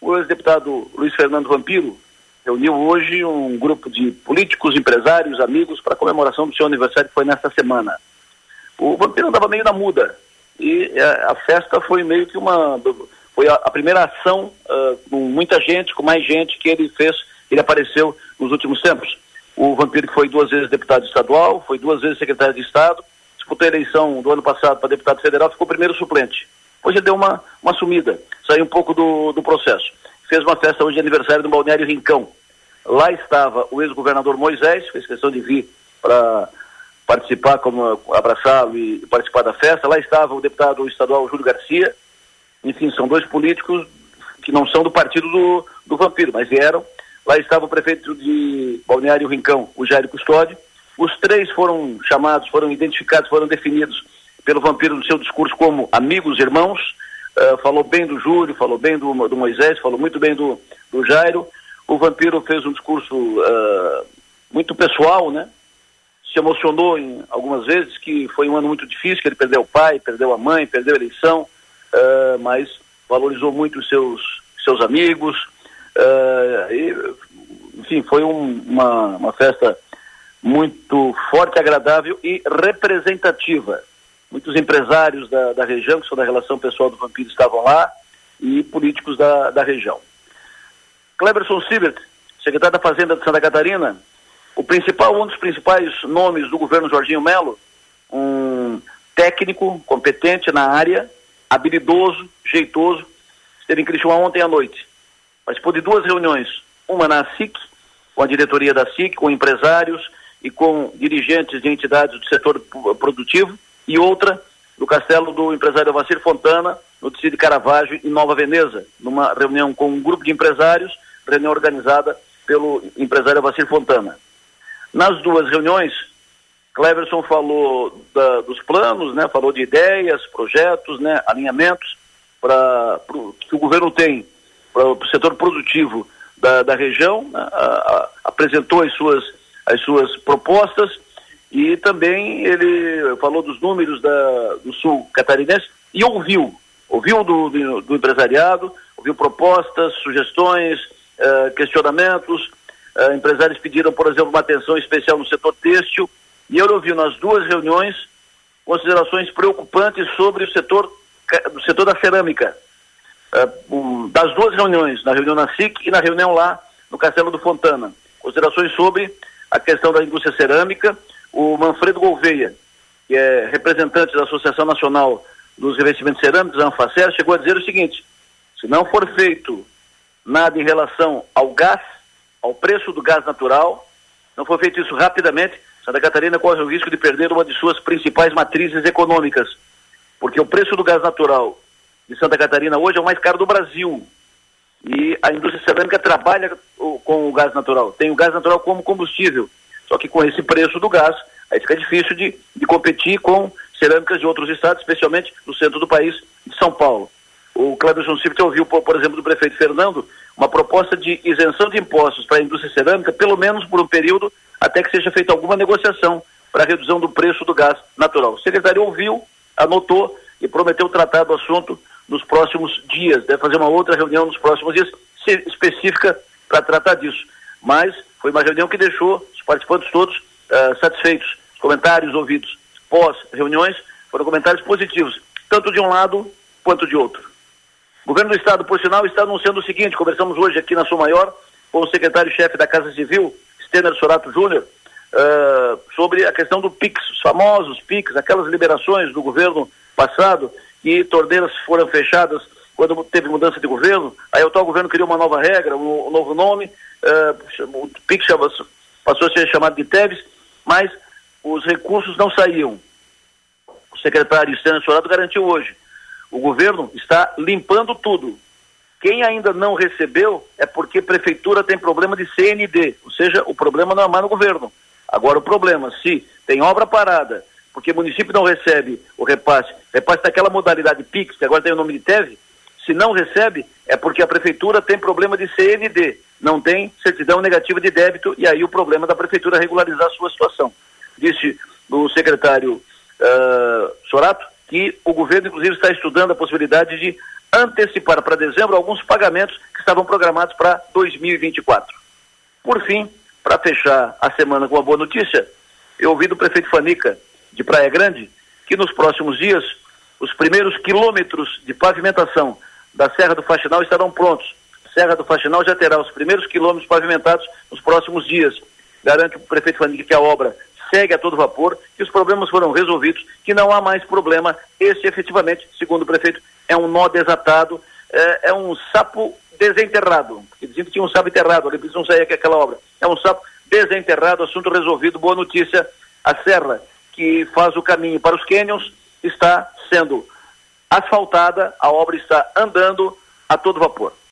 o ex-deputado Luiz Fernando Vampiro reuniu hoje um grupo de políticos, empresários, amigos para comemoração do seu aniversário que foi nesta semana. O Vampiro andava meio na muda e a, é, a festa foi meio que uma foi a, a primeira ação uh, com muita gente, com mais gente que ele fez, ele apareceu nos últimos tempos. O Vampiro foi duas vezes deputado estadual, foi duas vezes secretário de Estado, disputou a eleição do ano passado para deputado federal, ficou primeiro suplente. Ele deu uma, uma sumida, saiu um pouco do, do processo. Fez uma festa hoje de aniversário no Balneário Rincão. Lá estava o ex-governador Moisés, fez questão de vir para participar, como abraçá-lo e participar da festa. Lá estava o deputado estadual Júlio Garcia. Enfim, são dois políticos que não são do partido do, do Vampiro, mas vieram. Lá estava o prefeito de Balneário Rincão, o Jair Custódio. Os três foram chamados, foram identificados, foram definidos pelo Vampiro no seu discurso como amigos, irmãos. Uh, falou bem do Júlio, falou bem do, do, Moisés, falou muito bem do, do Jairo. O Vampiro fez um discurso uh, muito pessoal, né? Se emocionou em algumas vezes que foi um ano muito difícil, que ele perdeu o pai, perdeu a mãe, perdeu a eleição, uh, mas valorizou muito os seus, seus amigos. E, enfim, foi um, uma, uma festa muito forte, agradável e representativa. Muitos empresários da, da região, que são da relação pessoal do Vampiro, estavam lá e políticos da, da região. Cleberson Siebert, secretário da Fazenda de Santa Catarina, o principal, um dos principais nomes do governo Jorginho Melo, um técnico competente na área, habilidoso, jeitoso, esteve em Criciúma ontem à noite. Participou de duas reuniões, uma na SIC, com a diretoria da SIC, com empresários e com dirigentes de entidades do setor produtivo, e outra no castelo do empresário Vacir Fontana, no distrito de Caravaggio, em Nova Veneza, numa reunião com um grupo de empresários, reunião organizada pelo empresário Vacir Fontana. Nas duas reuniões, Cleverson falou da, dos planos, né, falou de ideias, projetos, né, alinhamentos para que o governo tem para o setor produtivo da, da região, né, a, a, apresentou as suas, as suas propostas e também ele falou dos números da, do sul catarinense e ouviu, ouviu do, do, do empresariado, ouviu propostas, sugestões, uh, questionamentos. Uh, empresários pediram, por exemplo, uma atenção especial no setor têxtil e ele ouviu nas duas reuniões considerações preocupantes sobre o setor, do setor da cerâmica. Uh, um, das duas reuniões, na reunião na SIC e na reunião lá no Castelo do Fontana. Considerações sobre a questão da indústria cerâmica, o Manfredo Gouveia, que é representante da Associação Nacional dos Revestimentos Cerâmicos, a Anfacer, chegou a dizer o seguinte: se não for feito nada em relação ao gás, ao preço do gás natural, não for feito isso rapidamente, Santa Catarina corre o risco de perder uma de suas principais matrizes econômicas, porque o preço do gás natural de Santa Catarina hoje é o mais caro do Brasil. E a indústria cerâmica trabalha com o gás natural, tem o gás natural como combustível. Só que com esse preço do gás, aí fica difícil de, de competir com cerâmicas de outros estados, especialmente no centro do país, de São Paulo. O Cleberson Silva ouviu, por exemplo, do prefeito Fernando, uma proposta de isenção de impostos para a indústria cerâmica, pelo menos por um período, até que seja feita alguma negociação para a redução do preço do gás natural. O secretário ouviu, anotou e prometeu tratar do assunto nos próximos dias. Deve fazer uma outra reunião nos próximos dias específica para tratar disso. Mas foi uma reunião que deixou participantes todos uh, satisfeitos. Os comentários ouvidos pós-reuniões foram comentários positivos, tanto de um lado quanto de outro. O governo do Estado, por sinal, está anunciando o seguinte: conversamos hoje aqui na Sul Maior com o secretário-chefe da Casa Civil, Stener Sorato Júnior, uh, sobre a questão do PIX, os famosos PIX, aquelas liberações do governo passado que torneiras foram fechadas quando teve mudança de governo, aí o atual governo criou uma nova regra, um, um novo nome, uh, o PIX ser chamado de TEVES, mas os recursos não saíam. O secretário Estênio Sorado garantiu hoje. O governo está limpando tudo. Quem ainda não recebeu é porque a prefeitura tem problema de CND, ou seja, o problema não é mais no governo. Agora o problema, se tem obra parada, porque o município não recebe o repasse, repasse daquela modalidade PIX, que agora tem o nome de TEV, se não recebe, é porque a prefeitura tem problema de CND, não tem certidão negativa de débito, e aí o problema da prefeitura é regularizar a sua situação. Disse o secretário uh, Sorato que o governo, inclusive, está estudando a possibilidade de antecipar para dezembro alguns pagamentos que estavam programados para 2024. Por fim, para fechar a semana com uma boa notícia, eu ouvi do prefeito Fanica, de Praia Grande, que nos próximos dias os primeiros quilômetros de pavimentação da Serra do Faxinal estarão prontos. Serra do Faxinal já terá os primeiros quilômetros pavimentados nos próximos dias. Garante o prefeito Fanica que a obra segue a todo vapor, que os problemas foram resolvidos, que não há mais problema. Este, efetivamente, segundo o prefeito, é um nó desatado, é, é um sapo desenterrado. Diziam que tinha um sapo enterrado, ali precisam sair aquela obra. É um sapo desenterrado, assunto resolvido. Boa notícia, a serra que faz o caminho para os cânions está sendo asfaltada, a obra está andando a todo vapor.